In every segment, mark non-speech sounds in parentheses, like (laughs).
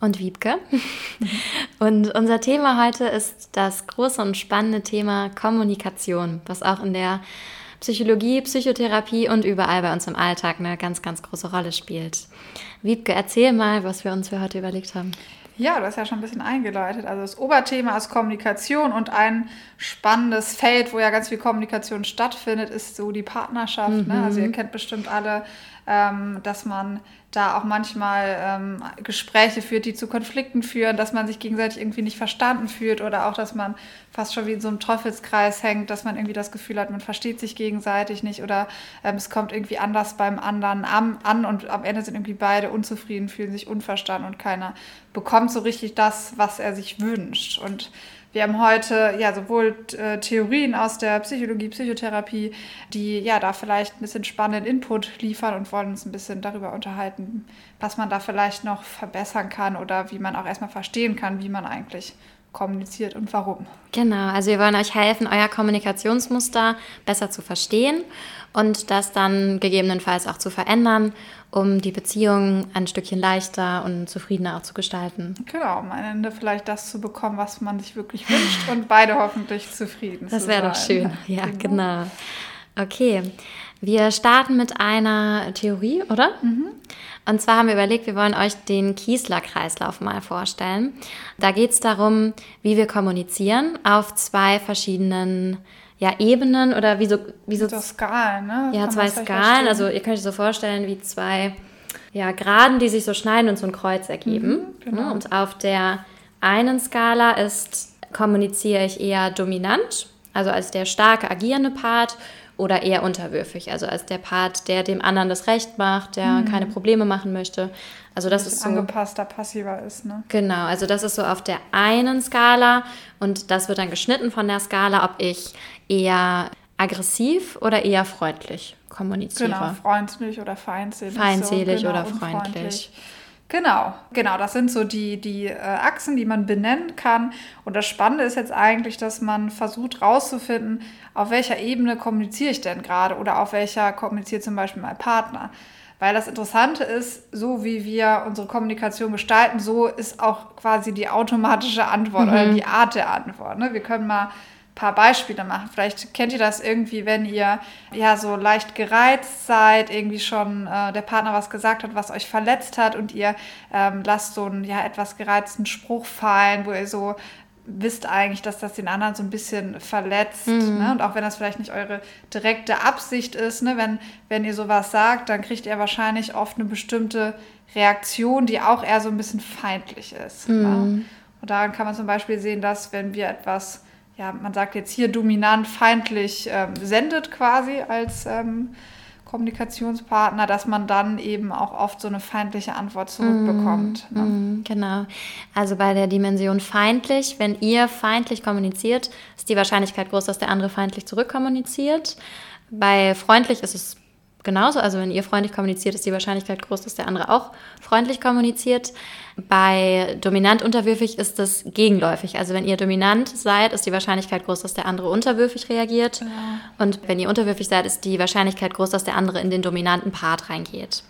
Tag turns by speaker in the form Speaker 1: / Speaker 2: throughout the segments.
Speaker 1: und Wiebke. Und unser Thema heute ist das große und spannende Thema Kommunikation, was auch in der Psychologie, Psychotherapie und überall bei uns im Alltag eine ganz, ganz große Rolle spielt. Wiebke, erzähl mal, was wir uns für heute überlegt haben.
Speaker 2: Ja, du hast ja schon ein bisschen eingeleitet. Also das Oberthema ist Kommunikation und ein spannendes Feld, wo ja ganz viel Kommunikation stattfindet, ist so die Partnerschaft. Mhm. Ne? Also ihr mhm. kennt bestimmt alle, ähm, dass man da auch manchmal ähm, Gespräche führt, die zu Konflikten führen, dass man sich gegenseitig irgendwie nicht verstanden fühlt oder auch, dass man fast schon wie in so einem Teufelskreis hängt, dass man irgendwie das Gefühl hat, man versteht sich gegenseitig nicht oder ähm, es kommt irgendwie anders beim anderen an, an und am Ende sind irgendwie beide unzufrieden, fühlen sich unverstanden und keiner bekommt so richtig das, was er sich wünscht. Und wir haben heute ja sowohl äh, Theorien aus der Psychologie, Psychotherapie, die ja da vielleicht ein bisschen spannenden Input liefern und wollen uns ein bisschen darüber unterhalten, was man da vielleicht noch verbessern kann oder wie man auch erstmal verstehen kann, wie man eigentlich kommuniziert und warum.
Speaker 1: Genau, also wir wollen euch helfen, euer Kommunikationsmuster besser zu verstehen und das dann gegebenenfalls auch zu verändern, um die Beziehung ein Stückchen leichter und zufriedener auch zu gestalten.
Speaker 2: Genau, am Ende vielleicht das zu bekommen, was man sich wirklich wünscht und beide hoffentlich zufrieden
Speaker 1: Das wäre doch schön, ja, genau. genau. Okay, wir starten mit einer Theorie, oder? Mhm. Und zwar haben wir überlegt, wir wollen euch den Kiesler-Kreislauf mal vorstellen. Da geht es darum, wie wir kommunizieren auf zwei verschiedenen ja, Ebenen oder wie so. Wie so
Speaker 2: Skalen, ne?
Speaker 1: Ja, Kann zwei Skalen. Also ihr könnt euch so vorstellen wie zwei ja, Geraden, die sich so schneiden und so ein Kreuz ergeben. Mhm, genau. Und auf der einen Skala ist, kommuniziere ich eher dominant, also als der starke agierende Part oder eher unterwürfig, also als der Part, der dem anderen das Recht macht, der mhm. keine Probleme machen möchte. Also das ist so
Speaker 2: angepasster, passiver ist, ne?
Speaker 1: Genau, also das ist so auf der einen Skala und das wird dann geschnitten von der Skala, ob ich eher aggressiv oder eher freundlich kommuniziere.
Speaker 2: Genau, freundlich oder feindselig.
Speaker 1: Feindselig so, genau, oder freundlich.
Speaker 2: Genau, genau, das sind so die, die äh, Achsen, die man benennen kann. Und das Spannende ist jetzt eigentlich, dass man versucht herauszufinden, auf welcher Ebene kommuniziere ich denn gerade oder auf welcher kommuniziert zum Beispiel mein Partner. Weil das Interessante ist, so wie wir unsere Kommunikation gestalten, so ist auch quasi die automatische Antwort mhm. oder die Art der Antwort. Ne? Wir können mal paar Beispiele machen. Vielleicht kennt ihr das irgendwie, wenn ihr ja so leicht gereizt seid, irgendwie schon äh, der Partner was gesagt hat, was euch verletzt hat und ihr ähm, lasst so einen ja etwas gereizten Spruch fallen, wo ihr so wisst eigentlich, dass das den anderen so ein bisschen verletzt. Mhm. Ne? Und auch wenn das vielleicht nicht eure direkte Absicht ist, ne? wenn, wenn ihr sowas sagt, dann kriegt ihr wahrscheinlich oft eine bestimmte Reaktion, die auch eher so ein bisschen feindlich ist. Ne? Mhm. Ne? Und daran kann man zum Beispiel sehen, dass wenn wir etwas ja, man sagt jetzt hier dominant feindlich ähm, sendet quasi als ähm, Kommunikationspartner, dass man dann eben auch oft so eine feindliche Antwort zurückbekommt.
Speaker 1: Mm, ne? mm, genau. Also bei der Dimension feindlich, wenn ihr feindlich kommuniziert, ist die Wahrscheinlichkeit groß, dass der andere feindlich zurückkommuniziert. Bei freundlich ist es genauso. Also wenn ihr freundlich kommuniziert, ist die Wahrscheinlichkeit groß, dass der andere auch freundlich kommuniziert. Bei dominant unterwürfig ist das gegenläufig. Also wenn ihr dominant seid, ist die Wahrscheinlichkeit groß, dass der andere unterwürfig reagiert. Ja. Und wenn ihr unterwürfig seid, ist die Wahrscheinlichkeit groß, dass der andere in den dominanten Part reingeht.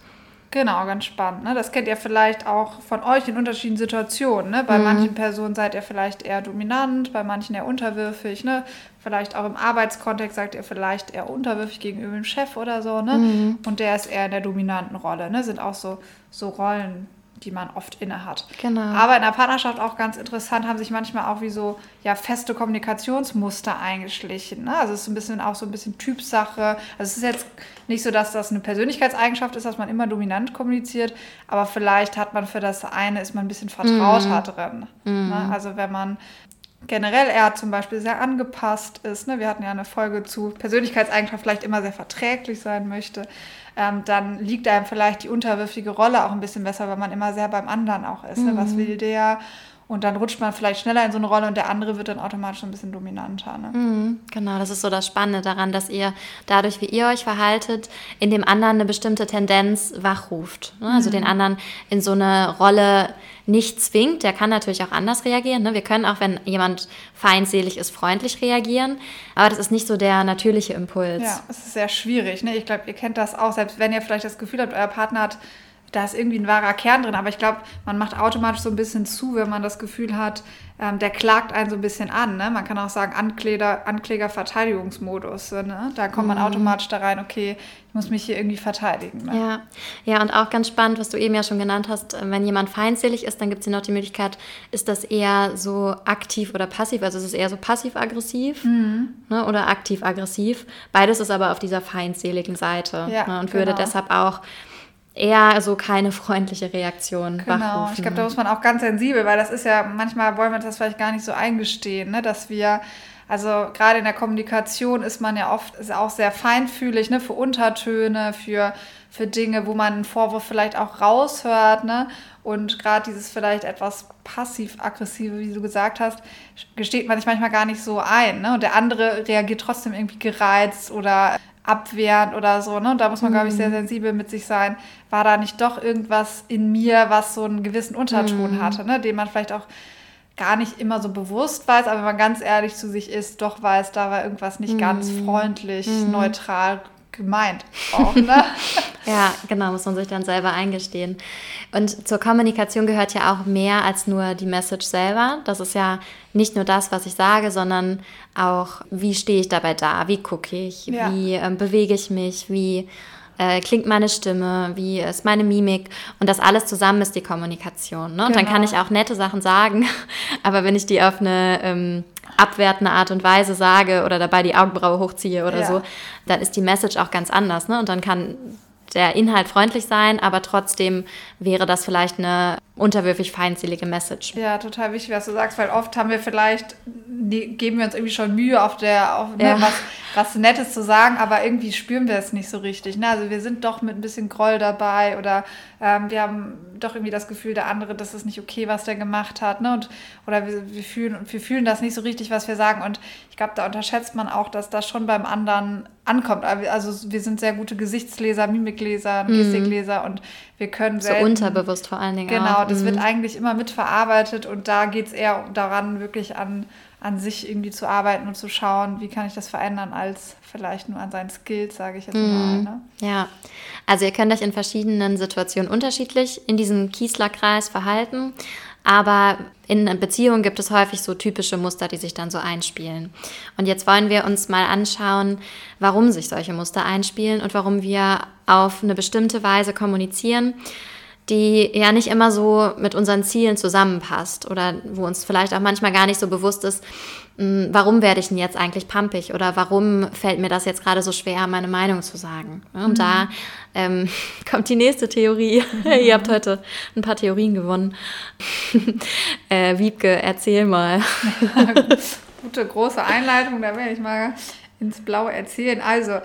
Speaker 2: Genau, ganz spannend. Ne? Das kennt ihr vielleicht auch von euch in unterschiedlichen Situationen. Ne? Bei mhm. manchen Personen seid ihr vielleicht eher dominant, bei manchen eher unterwürfig. Ne? Vielleicht auch im Arbeitskontext sagt ihr vielleicht eher unterwürfig gegenüber dem Chef oder so. Ne? Mhm. Und der ist eher in der dominanten Rolle. Ne? Sind auch so, so Rollen, die man oft inne hat. Genau. Aber in der Partnerschaft auch ganz interessant, haben sich manchmal auch wie so ja, feste Kommunikationsmuster eingeschlichen. Ne? Also es ist ein bisschen auch so ein bisschen Typsache. Also es ist jetzt nicht so, dass das eine Persönlichkeitseigenschaft ist, dass man immer dominant kommuniziert, aber vielleicht hat man für das eine, ist man ein bisschen vertrauter mm. drin. Mm. Ne? Also wenn man generell eher zum Beispiel sehr angepasst ist. Ne? Wir hatten ja eine Folge zu Persönlichkeitseigenschaft, vielleicht immer sehr verträglich sein möchte ähm, dann liegt einem vielleicht die unterwürfige Rolle auch ein bisschen besser, weil man immer sehr beim anderen auch ist. Ne? Was mhm. will der? Und dann rutscht man vielleicht schneller in so eine Rolle und der andere wird dann automatisch ein bisschen dominanter. Ne?
Speaker 1: Mhm, genau, das ist so das Spannende daran, dass ihr dadurch, wie ihr euch verhaltet, in dem anderen eine bestimmte Tendenz wachruft. Ne? Also mhm. den anderen in so eine Rolle nicht zwingt. Der kann natürlich auch anders reagieren. Ne? Wir können auch, wenn jemand feindselig ist, freundlich reagieren. Aber das ist nicht so der natürliche Impuls.
Speaker 2: Ja, es ist sehr schwierig. Ne? Ich glaube, ihr kennt das auch, selbst wenn ihr vielleicht das Gefühl habt, euer Partner hat da ist irgendwie ein wahrer Kern drin, aber ich glaube, man macht automatisch so ein bisschen zu, wenn man das Gefühl hat, ähm, der klagt einen so ein bisschen an. Ne? Man kann auch sagen, Ankläger, Ankläger-Verteidigungsmodus. Ne? Da kommt man mhm. automatisch da rein, okay, ich muss mich hier irgendwie verteidigen. Ne?
Speaker 1: Ja. ja, und auch ganz spannend, was du eben ja schon genannt hast, äh, wenn jemand feindselig ist, dann gibt es hier noch die Möglichkeit, ist das eher so aktiv oder passiv, also ist es eher so passiv-aggressiv mhm. ne? oder aktiv-aggressiv. Beides ist aber auf dieser feindseligen Seite ja, ne? und genau. würde deshalb auch eher so keine freundliche Reaktion genau. wachrufen.
Speaker 2: Ich glaube, da muss man auch ganz sensibel, weil das ist ja, manchmal wollen wir das vielleicht gar nicht so eingestehen, ne, dass wir also gerade in der Kommunikation ist man ja oft ist auch sehr feinfühlig ne, für Untertöne, für, für Dinge, wo man einen Vorwurf vielleicht auch raushört. Ne? Und gerade dieses vielleicht etwas passiv-aggressive, wie du gesagt hast, gesteht man sich manchmal gar nicht so ein. Ne? Und der andere reagiert trotzdem irgendwie gereizt oder abwehrend oder so. Ne? Und da muss man, glaube ich, sehr mhm. sensibel mit sich sein. War da nicht doch irgendwas in mir, was so einen gewissen Unterton mhm. hatte, ne? den man vielleicht auch gar nicht immer so bewusst weiß, aber wenn man ganz ehrlich zu sich ist, doch weiß, da war irgendwas nicht mhm. ganz freundlich, mhm. neutral gemeint. Auch, ne? (laughs)
Speaker 1: ja, genau, muss man sich dann selber eingestehen. Und zur Kommunikation gehört ja auch mehr als nur die Message selber. Das ist ja nicht nur das, was ich sage, sondern auch, wie stehe ich dabei da, wie gucke ich, ja. wie ähm, bewege ich mich, wie äh, klingt meine Stimme, wie ist meine Mimik und das alles zusammen ist die Kommunikation. Ne? Und genau. dann kann ich auch nette Sachen sagen, (laughs) aber wenn ich die auf eine ähm, abwertende Art und Weise sage oder dabei die Augenbraue hochziehe oder ja. so, dann ist die Message auch ganz anders. Ne? Und dann kann der Inhalt freundlich sein, aber trotzdem wäre das vielleicht eine unterwürfig feindselige Message.
Speaker 2: Ja, total wichtig, was du sagst, weil oft haben wir vielleicht, geben wir uns irgendwie schon Mühe auf der, auf, ne, ja. was, was Nettes zu sagen, aber irgendwie spüren wir es nicht so richtig. Ne? Also wir sind doch mit ein bisschen Groll dabei oder ähm, wir haben doch irgendwie das Gefühl, der andere, das ist nicht okay, was der gemacht hat. Ne? Und, oder wir, wir, fühlen, wir fühlen das nicht so richtig, was wir sagen. Und glaube, da unterschätzt man auch, dass das schon beim anderen ankommt. Also wir sind sehr gute Gesichtsleser, Mimikleser, mhm. Gestikleser und wir können
Speaker 1: selten, So unterbewusst vor allen Dingen
Speaker 2: Genau, auch. das mhm. wird eigentlich immer mitverarbeitet und da geht es eher daran, wirklich an an sich irgendwie zu arbeiten und zu schauen, wie kann ich das verändern, als vielleicht nur an seinen Skills, sage ich jetzt mm, mal. Ne?
Speaker 1: Ja, also ihr könnt euch in verschiedenen Situationen unterschiedlich in diesem Kiesler-Kreis verhalten, aber in Beziehungen gibt es häufig so typische Muster, die sich dann so einspielen. Und jetzt wollen wir uns mal anschauen, warum sich solche Muster einspielen und warum wir auf eine bestimmte Weise kommunizieren die ja nicht immer so mit unseren Zielen zusammenpasst oder wo uns vielleicht auch manchmal gar nicht so bewusst ist, hm, warum werde ich denn jetzt eigentlich pampig oder warum fällt mir das jetzt gerade so schwer, meine Meinung zu sagen. Und mhm. da ähm, (laughs) kommt die nächste Theorie. Mhm. (laughs) Ihr habt heute ein paar Theorien gewonnen. (laughs) äh, Wiebke, erzähl mal.
Speaker 2: Gute große Einleitung, da werde ich mal ins Blaue erzählen. Also,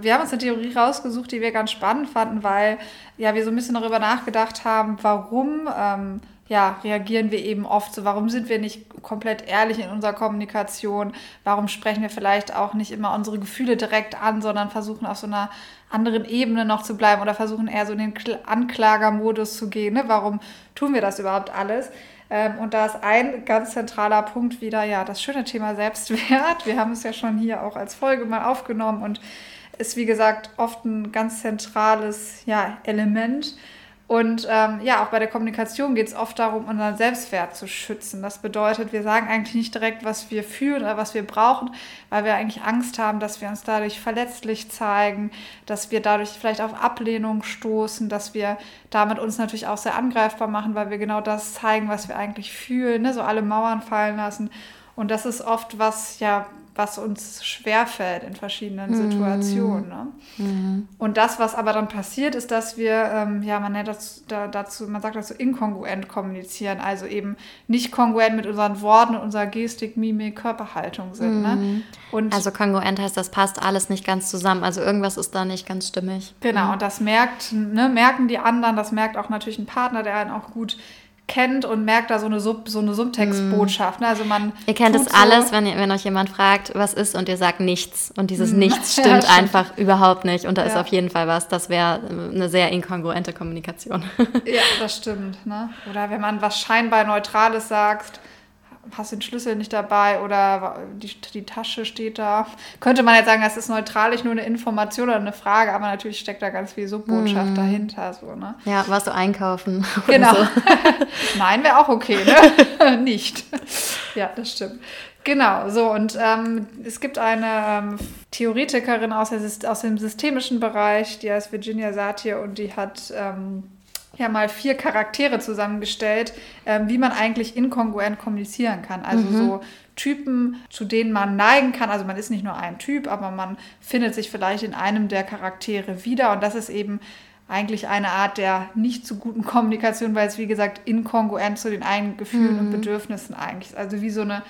Speaker 2: wir haben uns eine Theorie rausgesucht, die wir ganz spannend fanden, weil ja, wir so ein bisschen darüber nachgedacht haben, warum ähm, ja, reagieren wir eben oft so, warum sind wir nicht komplett ehrlich in unserer Kommunikation, warum sprechen wir vielleicht auch nicht immer unsere Gefühle direkt an, sondern versuchen auf so einer anderen Ebene noch zu bleiben oder versuchen eher so in den Anklagermodus zu gehen. Ne? Warum tun wir das überhaupt alles? Ähm, und da ist ein ganz zentraler Punkt wieder, ja, das schöne Thema Selbstwert. Wir haben es ja schon hier auch als Folge mal aufgenommen und ist, wie gesagt, oft ein ganz zentrales ja, Element und ähm, ja, auch bei der Kommunikation geht es oft darum, unseren Selbstwert zu schützen. Das bedeutet, wir sagen eigentlich nicht direkt, was wir fühlen oder was wir brauchen, weil wir eigentlich Angst haben, dass wir uns dadurch verletzlich zeigen, dass wir dadurch vielleicht auf Ablehnung stoßen, dass wir damit uns natürlich auch sehr angreifbar machen, weil wir genau das zeigen, was wir eigentlich fühlen, ne? so alle Mauern fallen lassen. Und das ist oft was, ja, was uns schwerfällt in verschiedenen mhm. Situationen. Ne? Mhm. Und das, was aber dann passiert, ist, dass wir, ähm, ja, man nennt das dazu, man sagt dazu inkongruent kommunizieren, also eben nicht kongruent mit unseren Worten und unserer Gestik, Mimik, Körperhaltung sind. Ne? Mhm.
Speaker 1: Ne? Und also kongruent heißt, das passt alles nicht ganz zusammen, also irgendwas ist da nicht ganz stimmig.
Speaker 2: Genau, mhm. und das merkt, ne, merken die anderen, das merkt auch natürlich ein Partner, der einen auch gut kennt und merkt da so eine, Sub, so eine Subtextbotschaft. Ne? Also man
Speaker 1: Ihr kennt es
Speaker 2: tut
Speaker 1: alles,
Speaker 2: so,
Speaker 1: wenn, ihr- wenn euch jemand fragt, was ist und ihr sagt nichts. Und dieses
Speaker 2: Hm. (laughs)
Speaker 1: Nichts
Speaker 2: Ja,
Speaker 1: stimmt
Speaker 2: stimmt.
Speaker 1: einfach überhaupt nicht. Und da ist
Speaker 2: Ja.
Speaker 1: auf jeden Fall was. Das wäre äh, eine sehr inkongruente Kommunikation.
Speaker 2: Ja, das stimmt. Ne? Oder wenn man was scheinbar Neutrales sagt, hast den Schlüssel nicht dabei oder die, die Tasche steht da. Könnte man jetzt sagen, das ist neutralisch nur eine Information oder eine Frage, aber natürlich steckt da ganz viel Subbotschaft dahinter. So, ne?
Speaker 1: ja, warst du einkaufen? (laughs)
Speaker 2: Genau.
Speaker 1: So. (laughs)
Speaker 2: Nein, wäre auch okay, ne? (laughs) Nicht. Ja, das stimmt. Genau, so und ähm, es gibt eine ähm, Theoretikerin aus, der, aus dem systemischen Bereich, die heißt Virginia Satir und die hat ähm, ja mal vier Charaktere zusammengestellt, ähm, wie man eigentlich inkongruent kommunizieren kann. Also so Typen, zu denen man neigen kann. Also man ist nicht nur ein Typ, aber man findet sich vielleicht in einem der Charaktere wieder und das ist eben eigentlich eine Art der nicht so guten Kommunikation, weil es wie gesagt inkongruent zu den eigenen Gefühlen und Bedürfnissen eigentlich ist. Also wie so eine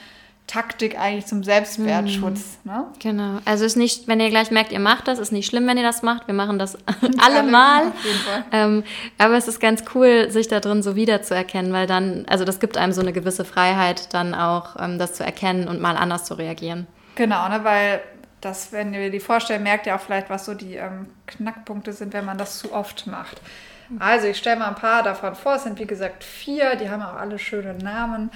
Speaker 2: Taktik eigentlich zum Selbstwertschutz. Ne?
Speaker 1: Genau. Also ist nicht, wenn ihr gleich merkt, ihr macht das, ist nicht schlimm, wenn ihr das macht. Wir machen das (laughs) alle mal. Ähm, aber es ist ganz cool, sich da drin so wiederzuerkennen, weil dann, also das gibt einem so eine gewisse Freiheit, dann auch ähm, das zu erkennen und mal anders zu reagieren.
Speaker 2: Genau, ne, weil das, wenn ihr die vorstellt, merkt ihr auch vielleicht, was so die ähm, Knackpunkte sind, wenn man das zu oft macht. Also ich stelle mal ein paar davon vor. Es sind wie gesagt vier, die haben auch alle schöne Namen.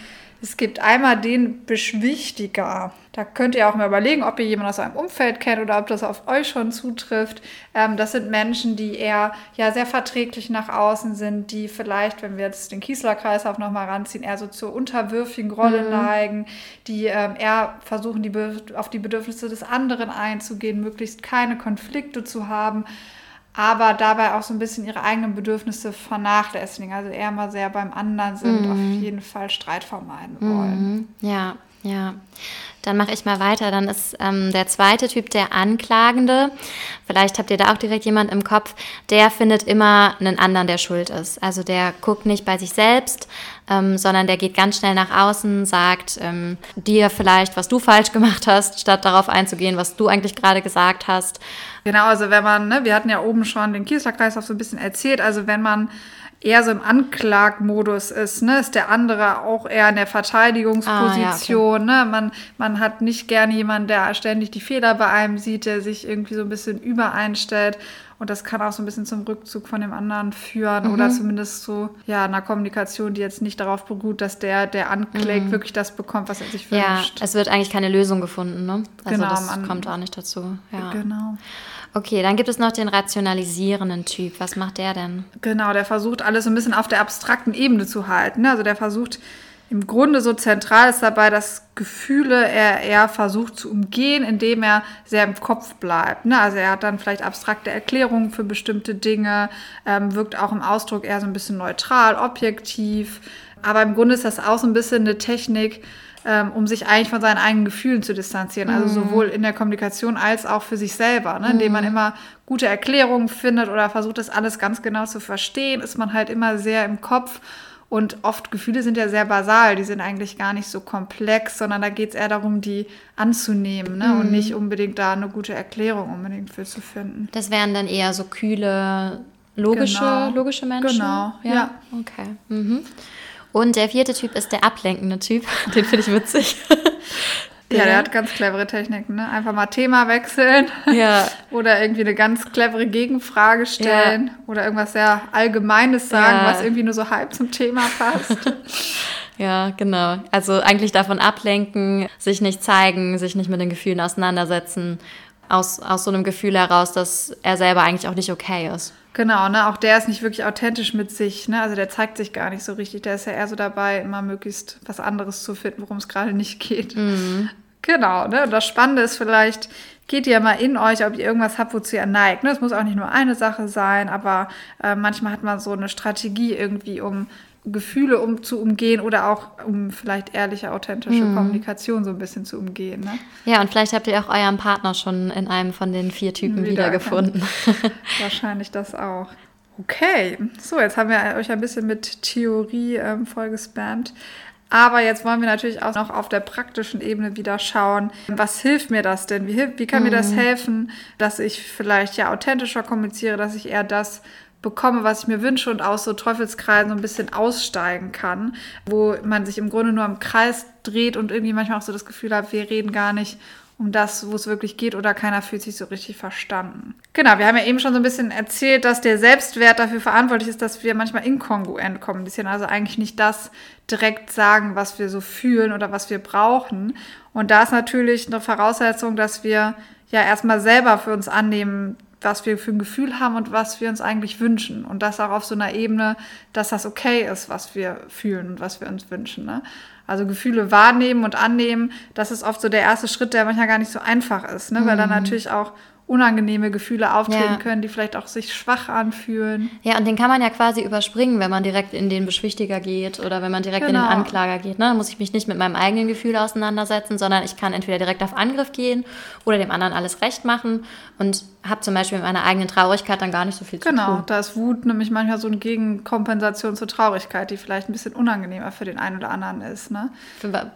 Speaker 2: Es gibt einmal den Beschwichtiger. Da könnt ihr auch mal überlegen, ob ihr jemanden aus eurem Umfeld kennt oder ob das auf euch schon zutrifft. Ähm, das sind Menschen, die eher ja, sehr verträglich nach außen sind, die vielleicht, wenn wir jetzt den Kiesler-Kreislauf nochmal ranziehen, eher so zur unterwürfigen Rolle neigen, die ähm, eher versuchen, die auf die Bedürfnisse des anderen einzugehen, möglichst keine Konflikte zu haben aber dabei auch so ein bisschen ihre eigenen Bedürfnisse vernachlässigen. Also eher mal sehr beim anderen sind, auf jeden Fall Streit vermeiden wollen.
Speaker 1: Mhm. Ja, ja. Dann mache ich mal weiter. Dann ist ähm, der zweite Typ der Anklagende. Vielleicht habt ihr da auch direkt jemand im Kopf. Der findet immer einen anderen, der schuld ist. Also der guckt nicht bei sich selbst, ähm, sondern der geht ganz schnell nach außen, sagt ähm, dir vielleicht, was du falsch gemacht hast, statt darauf einzugehen, was du eigentlich gerade gesagt hast.
Speaker 2: Genau, also wenn man, ne, wir hatten ja oben schon den Kiesler-Kreislauf so ein bisschen erzählt, also wenn man eher so im Anklagmodus ist, ne, ist der andere auch eher in der Verteidigungsposition. ne? man, man hat nicht gerne jemanden, der ständig die Fehler bei einem sieht, der sich irgendwie so ein bisschen übereinstellt. Und das kann auch so ein bisschen zum Rückzug von dem anderen führen oder zumindest zu ja, einer Kommunikation, die jetzt nicht darauf beruht, dass der, der anklägt, wirklich das bekommt, was er sich
Speaker 1: Ja,
Speaker 2: wünscht.
Speaker 1: es wird eigentlich keine Lösung gefunden, ne? Also
Speaker 2: Genau,
Speaker 1: das
Speaker 2: man-
Speaker 1: kommt auch nicht dazu. Ja.
Speaker 2: Genau.
Speaker 1: Okay, dann gibt es noch den rationalisierenden Typ. Was macht der denn?
Speaker 2: Genau, der versucht alles so ein bisschen auf der abstrakten Ebene zu halten. ne? Also der versucht im Grunde so zentral ist dabei, dass Gefühle er eher versucht zu umgehen, indem er sehr im Kopf bleibt. Ne? Also er hat dann vielleicht abstrakte Erklärungen für bestimmte Dinge, ähm, wirkt auch im Ausdruck eher so ein bisschen neutral, objektiv. Aber im Grunde ist das auch so ein bisschen eine Technik, ähm, um sich eigentlich von seinen eigenen Gefühlen zu distanzieren. Also sowohl in der Kommunikation als auch für sich selber. Ne? Indem man immer gute Erklärungen findet oder versucht, das alles ganz genau zu verstehen, ist man halt immer sehr im Kopf. Und oft Gefühle sind ja sehr basal, die sind eigentlich gar nicht so komplex, sondern da geht es eher darum, die anzunehmen ne? und nicht unbedingt da eine gute Erklärung unbedingt für zu finden.
Speaker 1: Das wären dann eher so kühle, logische,
Speaker 2: Genau.
Speaker 1: logische Menschen.
Speaker 2: Genau, ja.
Speaker 1: Okay. Mhm. Und der vierte Typ ist der ablenkende Typ. (laughs) Den finde ich witzig. (laughs)
Speaker 2: Ja, der hat ganz clevere Techniken. Ne? Einfach mal Thema wechseln (laughs)
Speaker 1: Ja.
Speaker 2: oder irgendwie eine ganz clevere Gegenfrage stellen oder irgendwas sehr Allgemeines sagen,
Speaker 1: Ja.
Speaker 2: was irgendwie nur so halb zum Thema passt.
Speaker 1: Ja, genau. Also eigentlich davon ablenken, sich nicht zeigen, sich nicht mit den Gefühlen auseinandersetzen. Aus, aus so einem Gefühl heraus, dass er selber eigentlich auch nicht okay ist.
Speaker 2: Genau, ne? Auch der ist nicht wirklich authentisch mit sich, ne? Also der zeigt sich gar nicht so richtig. Der ist ja eher so dabei, immer möglichst was anderes zu finden, worum es gerade nicht geht. Genau, ne? Und das Spannende ist vielleicht, geht ihr mal in euch, ob ihr irgendwas habt, wozu ihr neigt. Ne? Es muss auch nicht nur eine Sache sein, aber äh, manchmal hat man so eine Strategie irgendwie, um Gefühle um, zu umgehen oder auch um vielleicht ehrliche, authentische Kommunikation so ein bisschen zu umgehen. Ne?
Speaker 1: Ja, und vielleicht habt ihr auch euren Partner schon in einem von den vier Typen wiedergefunden. (laughs)
Speaker 2: Wahrscheinlich das auch. Okay, so, jetzt haben wir euch ein bisschen mit Theorie ähm, vollgespammt. Aber jetzt wollen wir natürlich auch noch auf der praktischen Ebene wieder schauen, was hilft mir das denn? Wie, wie kann mir das helfen, dass ich vielleicht ja authentischer kommuniziere, dass ich eher das bekomme, was ich mir wünsche und aus so Teufelskreisen so ein bisschen aussteigen kann, wo man sich im Grunde nur im Kreis dreht und irgendwie manchmal auch so das Gefühl hat, wir reden gar nicht um das, wo es wirklich geht oder keiner fühlt sich so richtig verstanden. Genau, wir haben ja eben schon so ein bisschen erzählt, dass der Selbstwert dafür verantwortlich ist, dass wir manchmal inkongruent kommunizieren, also eigentlich nicht das direkt sagen, was wir so fühlen oder was wir brauchen. Und da ist natürlich eine Voraussetzung, dass wir ja erstmal selber für uns annehmen, was wir für ein Gefühl haben und was wir uns eigentlich wünschen. Und das auch auf so einer Ebene, dass das okay ist, was wir fühlen und was wir uns wünschen. Ne? Also Gefühle wahrnehmen und annehmen, das ist oft so der erste Schritt, der manchmal gar nicht so einfach ist, ne? weil dann mhm. natürlich auch unangenehme Gefühle auftreten ja. können, die vielleicht auch sich schwach anfühlen.
Speaker 1: Ja, und den kann man ja quasi überspringen, wenn man direkt in den Beschwichtiger geht oder wenn man direkt genau. in den genau. Anklager geht. Ne? Dann muss ich mich nicht mit meinem eigenen Gefühl auseinandersetzen, sondern ich kann entweder direkt auf Angriff gehen oder dem anderen alles recht machen und habe zum Beispiel mit meiner eigenen Traurigkeit dann gar nicht so viel
Speaker 2: genau,
Speaker 1: zu tun.
Speaker 2: Genau, da ist Wut nämlich manchmal so eine Gegenkompensation zur Traurigkeit, die vielleicht ein bisschen unangenehmer für den einen oder anderen ist. Ne?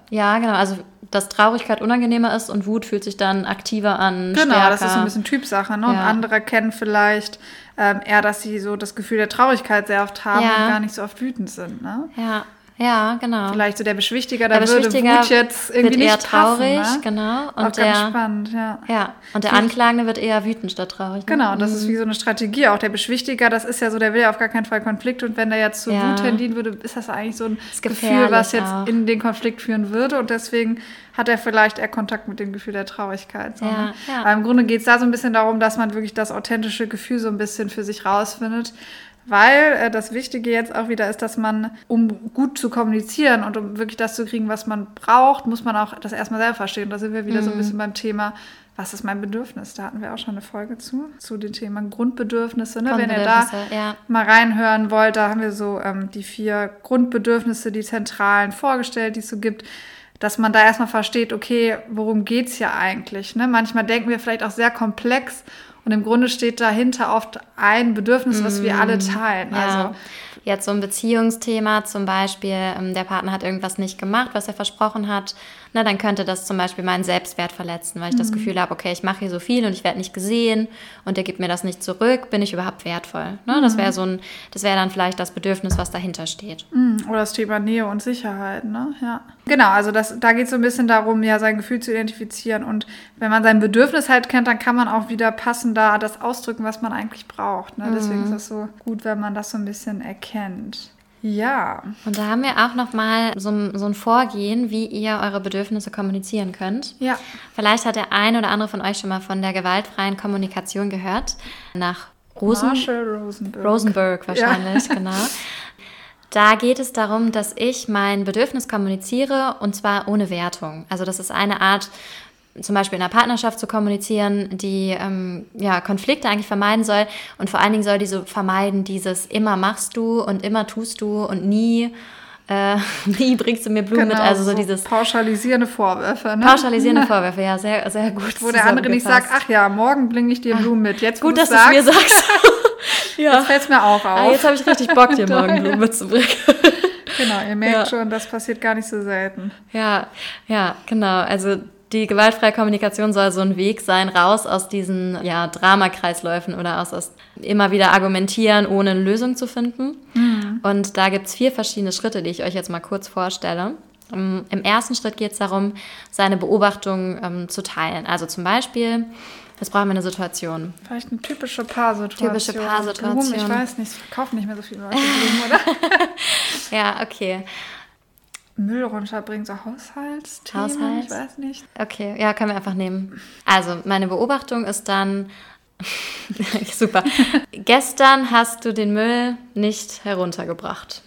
Speaker 1: Ja, genau. Also dass Traurigkeit unangenehmer ist und Wut fühlt sich dann aktiver an.
Speaker 2: Genau, stärker. das ist ein bisschen Typsache. Ne? Ja. Und andere kennen vielleicht ähm, eher, dass sie so das Gefühl der Traurigkeit sehr oft haben ja. und gar nicht so oft wütend sind. Ne?
Speaker 1: Ja. Ja, genau.
Speaker 2: Vielleicht so der Beschwichtiger, da würde Wut jetzt irgendwie
Speaker 1: wird
Speaker 2: nicht
Speaker 1: eher traurig,
Speaker 2: passen,
Speaker 1: ne? genau.
Speaker 2: Und Auch der, ganz spannend, ja.
Speaker 1: Ja, und der Anklagende wird eher wütend statt traurig.
Speaker 2: Ne? Genau, das mhm. ist wie so eine Strategie. Auch der Beschwichtiger, das ist ja so, der will ja auf gar keinen Fall Konflikt und wenn der jetzt zu ja. Wut tendieren würde, ist das eigentlich so ein Gefühl, was jetzt auch. in den Konflikt führen würde und deswegen hat er vielleicht eher Kontakt mit dem Gefühl der Traurigkeit. So, ja, ne? ja. Aber im Grunde geht es da so ein bisschen darum, dass man wirklich das authentische Gefühl so ein bisschen für sich rausfindet weil äh, das Wichtige jetzt auch wieder ist, dass man, um gut zu kommunizieren und um wirklich das zu kriegen, was man braucht, muss man auch das erstmal selber verstehen. Da sind wir wieder mhm. so ein mhm. bisschen beim Thema, was ist mein Bedürfnis? Da hatten wir auch schon eine Folge zu, zu dem Thema Grundbedürfnisse. Ne? Wenn ihr da ja. mal reinhören wollt, da haben wir so ähm, die vier Grundbedürfnisse, die zentralen vorgestellt, die es so gibt dass man da erstmal versteht, okay, worum geht es hier eigentlich? Ne? Manchmal denken wir vielleicht auch sehr komplex und im Grunde steht dahinter oft ein Bedürfnis, was wir alle mm, teilen. Ja. Also
Speaker 1: jetzt so ein Beziehungsthema zum Beispiel, ähm, der Partner hat irgendwas nicht gemacht, was er versprochen hat, na, dann könnte das zum Beispiel meinen Selbstwert verletzen, weil ich mhm. das Gefühl habe, okay, ich mache hier so viel und ich werde nicht gesehen und der gibt mir das nicht zurück, bin ich überhaupt wertvoll? Ne? Das wäre mhm. so ein, das wäre dann vielleicht das Bedürfnis, was dahinter steht.
Speaker 2: Mhm. Oder das Thema Nähe und Sicherheit, ne? Ja. Genau, also das, da geht es so ein bisschen darum, ja, sein Gefühl zu identifizieren. Und wenn man sein Bedürfnis halt kennt, dann kann man auch wieder passender das ausdrücken, was man eigentlich braucht. Ne? Deswegen ist mhm. es so gut, wenn man das so ein bisschen erkennt. Ja.
Speaker 1: Und da haben wir auch noch mal so, so, ein Vorgehen, wie ihr eure Bedürfnisse kommunizieren könnt.
Speaker 2: Ja.
Speaker 1: Vielleicht hat der ein oder andere von euch schon mal von der gewaltfreien Kommunikation gehört. Nach Rosen
Speaker 2: Rosenberg.
Speaker 1: Rosenberg wahrscheinlich, ja. (laughs) genau. Da geht es darum, dass ich mein Bedürfnis kommuniziere und zwar ohne Wertung. Also das ist eine Art zum Beispiel in einer Partnerschaft zu kommunizieren, die ähm, ja, Konflikte eigentlich vermeiden soll. Und vor allen Dingen soll die so vermeiden, dieses immer machst du und immer tust du und nie. Äh, (laughs) nie bringst du mir Blumen genau, mit, also so, so dieses
Speaker 2: pauschalisierende Vorwürfe. Ne?
Speaker 1: Pauschalisierende (laughs) Vorwürfe, ja, sehr, sehr gut.
Speaker 2: Wo der andere nicht sagt, ach ja, morgen bringe ich dir Blumen mit. Jetzt,
Speaker 1: gut, dass du es mir sagst. (laughs)
Speaker 2: ja. Jetzt fällt es mir auch auf.
Speaker 1: Ah, jetzt habe ich richtig Bock, dir (laughs) morgen Blumen mitzubringen. (laughs)
Speaker 2: genau, ihr merkt ja. schon, das passiert gar nicht so selten.
Speaker 1: Ja, ja, genau. Also die gewaltfreie Kommunikation soll so ein Weg sein, raus aus diesen ja, Dramakreisläufen oder aus, aus immer wieder argumentieren, ohne eine Lösung zu finden. Mhm. Und da gibt es vier verschiedene Schritte, die ich euch jetzt mal kurz vorstelle. Im ersten Schritt geht es darum, seine Beobachtungen ähm, zu teilen. Also zum Beispiel, Jetzt brauchen wir eine Situation.
Speaker 2: Vielleicht eine typische Paarsituation.
Speaker 1: Typische Paarsituation.
Speaker 2: Blumen, ich weiß nicht, es kaufen nicht mehr so viele Leute Blumen, oder? (laughs)
Speaker 1: ja, okay.
Speaker 2: Müll runterbringen, so Haushaltsthemen, Haushalt? ich weiß nicht.
Speaker 1: Okay, ja, können wir einfach nehmen. Also, meine Beobachtung ist dann, (laughs) super, gestern hast du den Müll nicht heruntergebracht.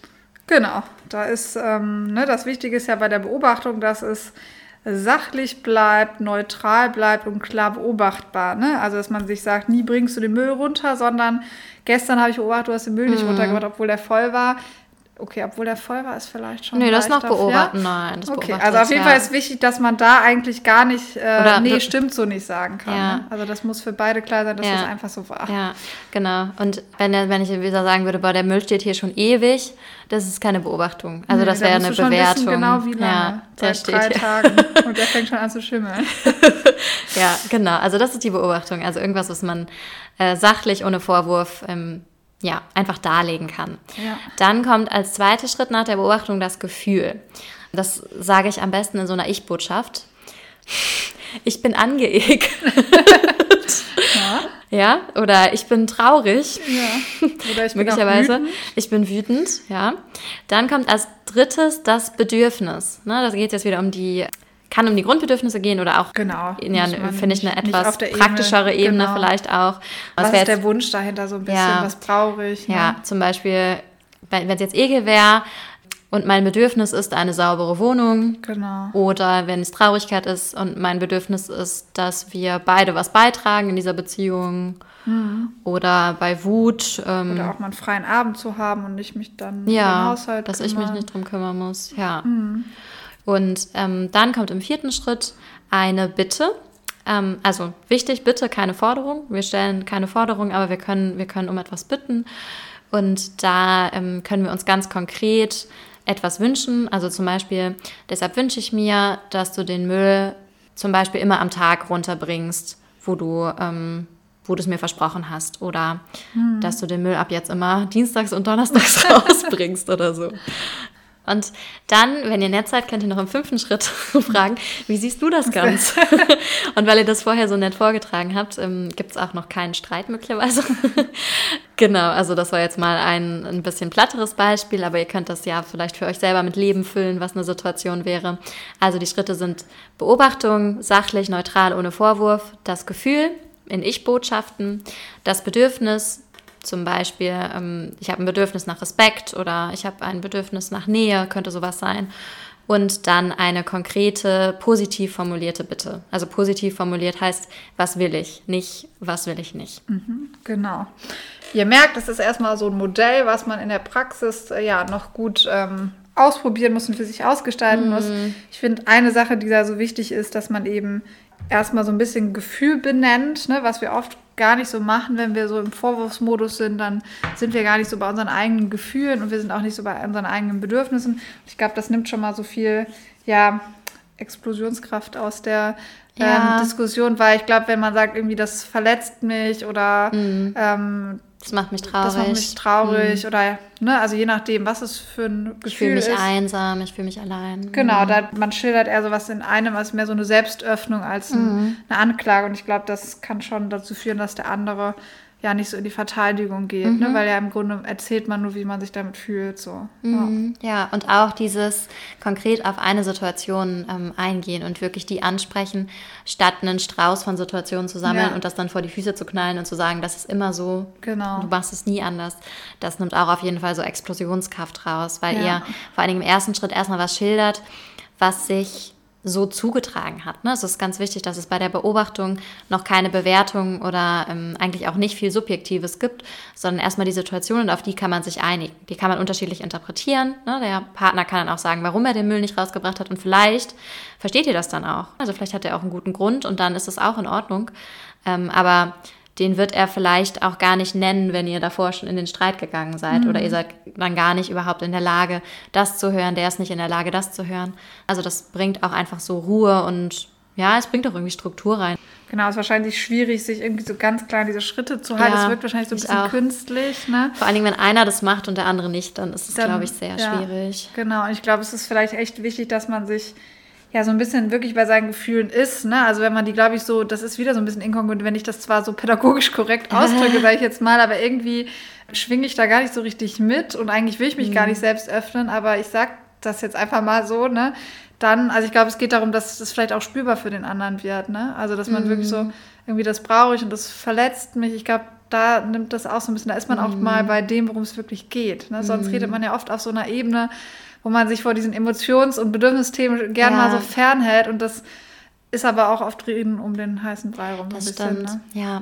Speaker 2: Genau, da ist, ähm, ne, das Wichtige ist ja bei der Beobachtung, dass es sachlich bleibt, neutral bleibt und klar beobachtbar. Ne? Also, dass man sich sagt, nie bringst du den Müll runter, sondern gestern habe ich beobachtet, du hast den Müll nicht mhm. runtergebracht, obwohl der voll war. Okay, obwohl der voll war, ist vielleicht schon.
Speaker 1: Nee, das noch beobachten, ja? nein.
Speaker 2: okay, also auf jeden ja. Fall ist wichtig, dass man da eigentlich gar nicht, äh, Oder, nee, stimmt so nicht sagen kann. Ja. Ne? Also das muss für beide klar sein, dass das einfach so war.
Speaker 1: Ja, genau. Und wenn, wenn ich wieder sagen würde, boah, der Müll steht hier schon ewig, das ist keine Beobachtung. Also nee, das wäre eine Bewertung. Wissen,
Speaker 2: genau wie lange. Ja, der Seit drei hier. Tagen. (laughs) Und der fängt schon an zu schimmeln. (laughs)
Speaker 1: ja, genau. Also das ist die Beobachtung. Also irgendwas, was man äh, sachlich ohne Vorwurf ähm, ja, einfach darlegen kann.
Speaker 2: Ja.
Speaker 1: Dann kommt als zweiter Schritt nach der Beobachtung das Gefühl. Das sage ich am besten in so einer Ich-Botschaft. (laughs) Ich bin angeekelt.
Speaker 2: Ja.
Speaker 1: Ja, oder ich bin traurig.
Speaker 2: ja. Oder ich bin
Speaker 1: Möglicherweise.
Speaker 2: wütend.
Speaker 1: Ich bin wütend, ja. Dann kommt als drittes das Bedürfnis. Ne, das geht jetzt wieder um die, kann um die Grundbedürfnisse gehen oder auch,
Speaker 2: Genau.
Speaker 1: ja, finde ich, eine etwas praktischere Ebene,
Speaker 2: genau.
Speaker 1: vielleicht auch.
Speaker 2: Was
Speaker 1: wär
Speaker 2: ist der Wunsch dahinter so ein bisschen?
Speaker 1: Ja.
Speaker 2: Was brauche ich? ne?
Speaker 1: Ja, zum Beispiel, wenn es jetzt Ekel wäre und mein Bedürfnis ist eine saubere Wohnung,
Speaker 2: Genau.
Speaker 1: oder wenn es Traurigkeit ist und mein Bedürfnis ist, dass wir beide was beitragen in dieser Beziehung. Oder bei Wut. Ähm,
Speaker 2: Oder auch mal einen freien Abend zu haben und nicht mich dann um den
Speaker 1: ja,
Speaker 2: Haushalt
Speaker 1: dass ich mich
Speaker 2: kümmern.
Speaker 1: nicht drum kümmern muss. Ja.
Speaker 2: Mhm.
Speaker 1: Und ähm, dann kommt im vierten Schritt eine Bitte. Ähm, also wichtig, bitte keine Forderung. Wir stellen keine Forderung, aber wir können, wir können um etwas bitten. Und da ähm, können wir uns ganz konkret etwas wünschen. Also zum Beispiel, deshalb wünsche ich mir, dass du den Müll zum Beispiel immer am Tag runterbringst, wo du, ähm, wo du es mir versprochen hast. Oder dass du den Müll ab jetzt immer dienstags und donnerstags (laughs) rausbringst oder so. Und dann, wenn ihr nett seid, könnt ihr noch im fünften Schritt (laughs) fragen, wie siehst du das Ganze? (laughs) Und weil ihr das vorher so nett vorgetragen habt, ähm, gibt es auch noch keinen Streit möglicherweise. (laughs) genau, also das war jetzt mal ein, ein bisschen platteres Beispiel, aber ihr könnt das ja vielleicht für euch selber mit Leben füllen, was eine Situation wäre. Also die Schritte sind Beobachtung, sachlich, neutral, ohne Vorwurf, das Gefühl in Ich-Botschaften, das Bedürfnis, zum Beispiel, ähm, ich habe ein Bedürfnis nach Respekt oder ich habe ein Bedürfnis nach Nähe, könnte sowas sein. Und dann eine konkrete, positiv formulierte Bitte. Also positiv formuliert heißt, was will ich, nicht, was will ich nicht.
Speaker 2: Genau. Ihr merkt, das ist erstmal so ein Modell, was man in der Praxis äh, ja noch gut ähm, ausprobieren muss und für sich ausgestalten muss. Ich finde, eine Sache, die da so wichtig ist, dass man eben erstmal so ein bisschen Gefühl benennt, ne, was wir oft gar nicht so machen, wenn wir so im Vorwurfsmodus sind, dann sind wir gar nicht so bei unseren eigenen Gefühlen und wir sind auch nicht so bei unseren eigenen Bedürfnissen. Ich glaube, das nimmt schon mal so viel, ja, Explosionskraft aus der
Speaker 1: Ja.
Speaker 2: ähm, Diskussion, weil ich glaube, wenn man sagt, irgendwie das verletzt mich oder ähm,
Speaker 1: Das macht mich traurig.
Speaker 2: das macht mich traurig oder ne, also je nachdem, was es für ein
Speaker 1: Ich fühle
Speaker 2: Gefühl
Speaker 1: mich
Speaker 2: ist.
Speaker 1: einsam, ich fühle mich allein.
Speaker 2: Genau, da, man schildert eher sowas in einem als mehr so eine Selbstöffnung als ein, eine Anklage. Und ich glaube, das kann schon dazu führen, dass der andere ja nicht so in die Verteidigung geht, ne? weil ja im Grunde erzählt man nur, wie man sich damit fühlt. So. Ja.
Speaker 1: Mhm. Ja, und auch dieses konkret auf eine Situation ähm, eingehen und wirklich die ansprechen, statt einen Strauß von Situationen zu sammeln
Speaker 2: Ja.
Speaker 1: und das dann vor die Füße zu knallen und zu sagen, das ist immer so,
Speaker 2: Genau.
Speaker 1: du machst es nie anders. Das nimmt auch auf jeden Fall so Explosionskraft raus, weil
Speaker 2: Ja.
Speaker 1: ihr vor allen Dingen im ersten Schritt erstmal was schildert, was sich so zugetragen hat. Ne? Es ist ganz wichtig, dass es bei der Beobachtung noch keine Bewertung oder ähm, eigentlich auch nicht viel Subjektives gibt, sondern erstmal die Situation und auf die kann man sich einigen. Die kann man unterschiedlich interpretieren. Ne? Der Partner kann dann auch sagen, warum er den Müll nicht rausgebracht hat und vielleicht versteht ihr das dann auch. Also vielleicht hat er auch einen guten Grund und dann ist es auch in Ordnung. Ähm, aber den wird er vielleicht auch gar nicht nennen, wenn ihr davor schon in den Streit gegangen seid. Oder ihr seid dann gar nicht überhaupt in der Lage, das zu hören. Der ist nicht in der Lage, das zu hören. Also das bringt auch einfach so Ruhe und ja, es bringt auch irgendwie Struktur rein.
Speaker 2: Genau, es ist wahrscheinlich schwierig, sich irgendwie so ganz klar diese Schritte zu halten.
Speaker 1: Ja,
Speaker 2: Es wirkt wahrscheinlich so ein bisschen
Speaker 1: auch.
Speaker 2: künstlich. Ne?
Speaker 1: Vor allen Dingen, wenn einer das macht und der andere nicht, dann ist es, glaube ich, sehr
Speaker 2: ja.
Speaker 1: schwierig.
Speaker 2: Genau, und ich glaube, es ist vielleicht echt wichtig, dass man sich ja so ein bisschen wirklich bei seinen Gefühlen ist. Ne? Also wenn man die, glaube ich, so, das ist wieder so ein bisschen inkongruent, wenn ich das zwar so pädagogisch korrekt ausdrücke, sage ich jetzt mal, aber irgendwie schwinge ich da gar nicht so richtig mit und eigentlich will ich mich gar nicht selbst öffnen, aber ich sag das jetzt einfach mal so, ne? Dann, also ich glaube, es geht darum, dass das vielleicht auch spürbar für den anderen wird, ne? Also dass man wirklich so irgendwie das brauche ich und das verletzt mich. Ich glaube, da nimmt das auch so ein bisschen, da ist man auch mal bei dem, worum es wirklich geht. Ne? Sonst redet man ja oft auf so einer Ebene, wo man sich vor diesen Emotions- und Bedürfnisthemen gern
Speaker 1: Ja.
Speaker 2: mal so fernhält und das ist aber auch oft reden um den heißen Brei rum.
Speaker 1: Das
Speaker 2: ein bisschen,
Speaker 1: stimmt,
Speaker 2: ne?
Speaker 1: ja.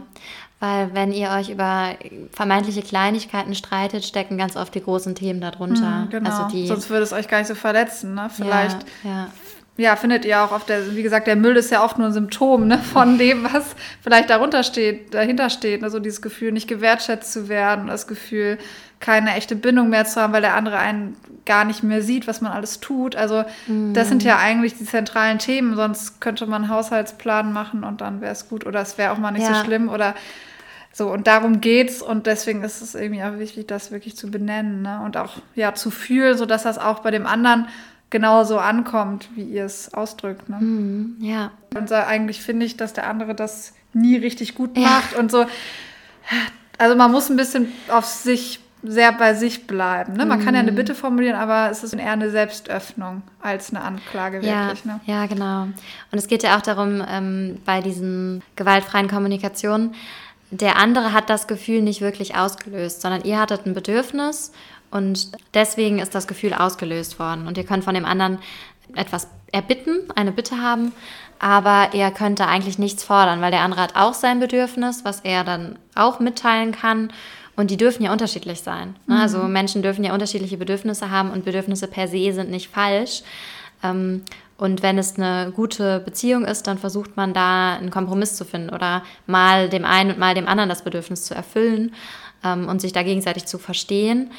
Speaker 1: Weil wenn ihr euch über vermeintliche Kleinigkeiten streitet, stecken ganz oft die großen Themen darunter.
Speaker 2: Mhm, Genau.
Speaker 1: Also die,
Speaker 2: Sonst würde es euch gar nicht so verletzen. Ne? Vielleicht
Speaker 1: Ja, ja.
Speaker 2: ja, findet ihr auch auf der, wie gesagt, der Müll ist ja oft nur ein Symptom ne, von dem, was vielleicht darunter steht, dahinter steht. Also dieses Gefühl, nicht gewertschätzt zu werden, das Gefühl, keine echte Bindung mehr zu haben, weil der andere einen gar nicht mehr sieht, was man alles tut. Also das sind ja eigentlich die zentralen Themen. Sonst könnte man einen Haushaltsplan machen und dann wäre es gut. Oder es wäre auch mal nicht
Speaker 1: Ja.
Speaker 2: so schlimm. Oder So, und darum geht's und deswegen ist es irgendwie auch wichtig, das wirklich zu benennen ne? und auch ja zu fühlen, sodass das auch bei dem anderen genauso ankommt, wie ihr es ausdrückt. Ne?
Speaker 1: Mhm, ja.
Speaker 2: Und so, eigentlich finde ich, dass der andere das nie richtig gut macht ja. und so. Also man muss ein bisschen auf sich sehr bei sich bleiben. Ne? Man mm. kann ja eine mhm. Bitte formulieren, aber es ist eher eine Selbstöffnung als eine Anklage
Speaker 1: ja,
Speaker 2: wirklich. Ne?
Speaker 1: Ja, genau. Und es geht ja auch darum, ähm, bei diesen gewaltfreien Kommunikationen, der andere hat das Gefühl nicht wirklich ausgelöst, sondern ihr hattet ein Bedürfnis und deswegen ist das Gefühl ausgelöst worden. Und ihr könnt von dem anderen etwas erbitten, eine Bitte haben, aber er könnte eigentlich nichts fordern, weil der andere hat auch sein Bedürfnis, was er dann auch mitteilen kann. Und die dürfen ja unterschiedlich sein. Ne? Mhm. Also Menschen dürfen ja unterschiedliche Bedürfnisse haben und Bedürfnisse per se sind nicht falsch. Ähm, und wenn es eine gute Beziehung ist, dann versucht man da einen Kompromiss zu finden oder mal dem einen und mal dem anderen das Bedürfnis zu erfüllen ähm, und sich da gegenseitig zu verstehen.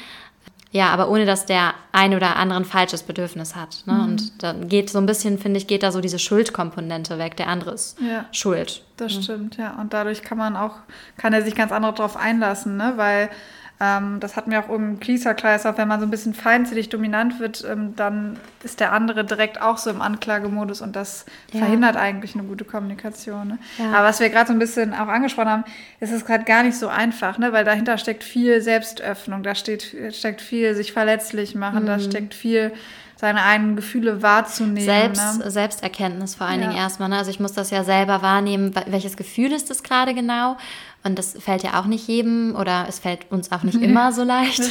Speaker 1: Ja, aber ohne dass der eine oder andere ein falsches Bedürfnis hat. Ne? Mhm. Und dann geht so ein bisschen, finde ich, geht da so diese Schuldkomponente weg. Der andere ist ja, schuld.
Speaker 2: Das mhm. stimmt, ja. Und dadurch kann man auch, kann er sich ganz andere drauf einlassen, ne? Weil ähm, das hatten wir auch im Kleisterkreislauf, wenn man so ein bisschen feindselig dominant wird, ähm, dann ist der andere direkt auch so im Anklagemodus und das ja. verhindert eigentlich eine gute Kommunikation. Ne? Ja. Aber was wir gerade so ein bisschen auch angesprochen haben, ist es gerade gar nicht so einfach, ne? weil dahinter steckt viel Selbstöffnung, da steht, steckt viel sich verletzlich machen, mhm. da steckt viel seine eigenen Gefühle wahrzunehmen.
Speaker 1: Selbst, ne? Selbsterkenntnis vor allen ja. Dingen erstmal. Ne? Also ich muss das ja selber wahrnehmen, welches Gefühl ist das gerade genau und das fällt ja auch nicht jedem oder es fällt uns auch nicht nee, (laughs) immer so leicht.